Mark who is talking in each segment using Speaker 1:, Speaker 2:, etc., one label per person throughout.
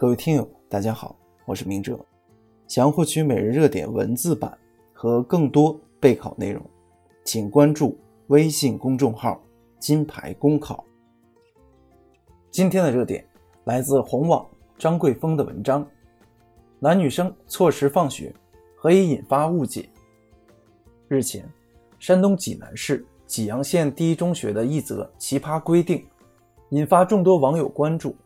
Speaker 1: 各位听友，大家好，我是明哲。想要获取每日热点文字版和更多备考内容，请关注微信公众号“金牌公考”。今天的热点来自红网张桂峰的文章：男女生错时放学，何以引发误解？日前，山东济南市济阳县第一中学的一则奇葩规定，引发众多网友关注。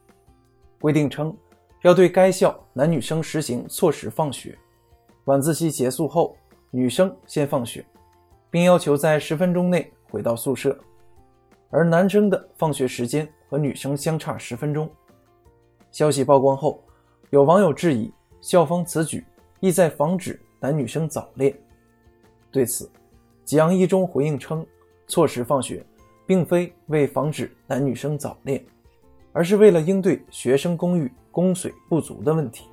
Speaker 1: 规定称。要对该校男女生实行错时放学，晚自习结束后，女生先放学，并要求在十分钟内回到宿舍，而男生的放学时间和女生相差十分钟。消息曝光后，有网友质疑校方此举意在防止男女生早恋。对此，济阳一中回应称，错时放学并非为防止男女生早恋，而是为了应对学生公寓。供水不足的问题，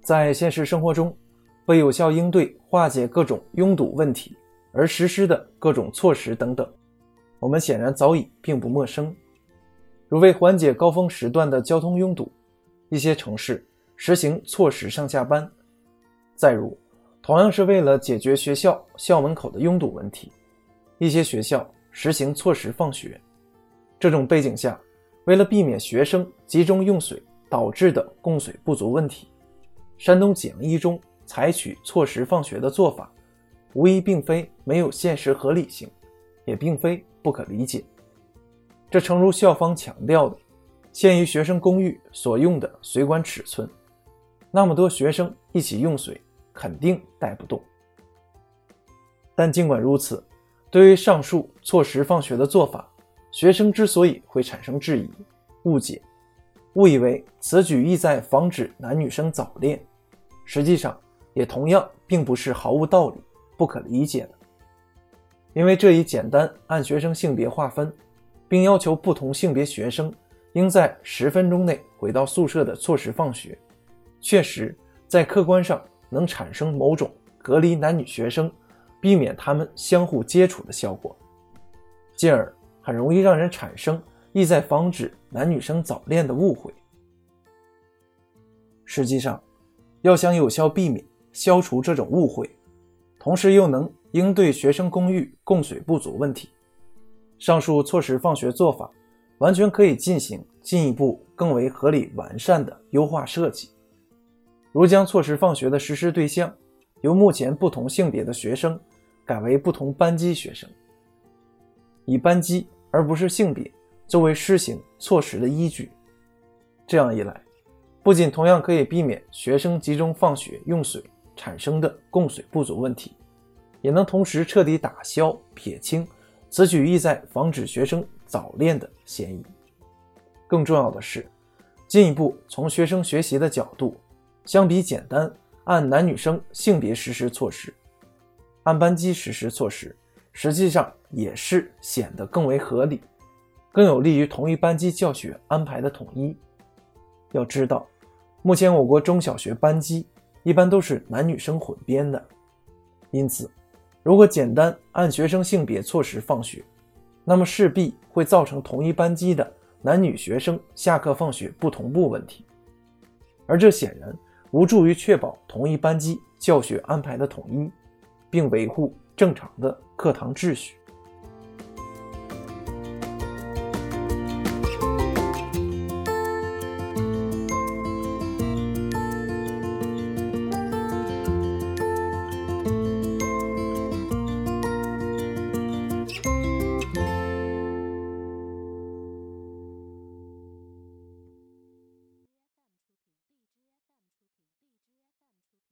Speaker 1: 在现实生活中，为有效应对化解各种拥堵问题而实施的各种措施等等，我们显然早已并不陌生。如为缓解高峰时段的交通拥堵，一些城市实行错时上下班；再如，同样是为了解决学校校门口的拥堵问题，一些学校实行错时放学。这种背景下，为了避免学生集中用水导致的供水不足问题，山东济阳一中采取错时放学的做法，无疑并非没有现实合理性，也并非不可理解。这诚如校方强调的，限于学生公寓所用的水管尺寸，那么多学生一起用水。肯定带不动。但尽管如此，对于上述错时放学的做法，学生之所以会产生质疑、误解，误以为此举意在防止男女生早恋，实际上也同样并不是毫无道理、不可理解的。因为这一简单按学生性别划分，并要求不同性别学生应在十分钟内回到宿舍的错时放学，确实在客观上。能产生某种隔离男女学生、避免他们相互接触的效果，进而很容易让人产生意在防止男女生早恋的误会。实际上，要想有效避免、消除这种误会，同时又能应对学生公寓供水不足问题，上述错时放学做法完全可以进行进一步更为合理完善的优化设计。如将错时放学的实施对象由目前不同性别的学生改为不同班级学生，以班级而不是性别作为施行错时的依据，这样一来，不仅同样可以避免学生集中放学用水产生的供水不足问题，也能同时彻底打消撇清此举意在防止学生早恋的嫌疑。更重要的是，进一步从学生学习的角度。相比简单按男女生性别实施措施，按班级实施措施，实际上也是显得更为合理，更有利于同一班级教学安排的统一。要知道，目前我国中小学班级一般都是男女生混编的，因此，如果简单按学生性别错时放学，那么势必会造成同一班级的男女学生下课放学不同步问题，而这显然。无助于确保同一班级教学安排的统一，并维护正常的课堂秩序。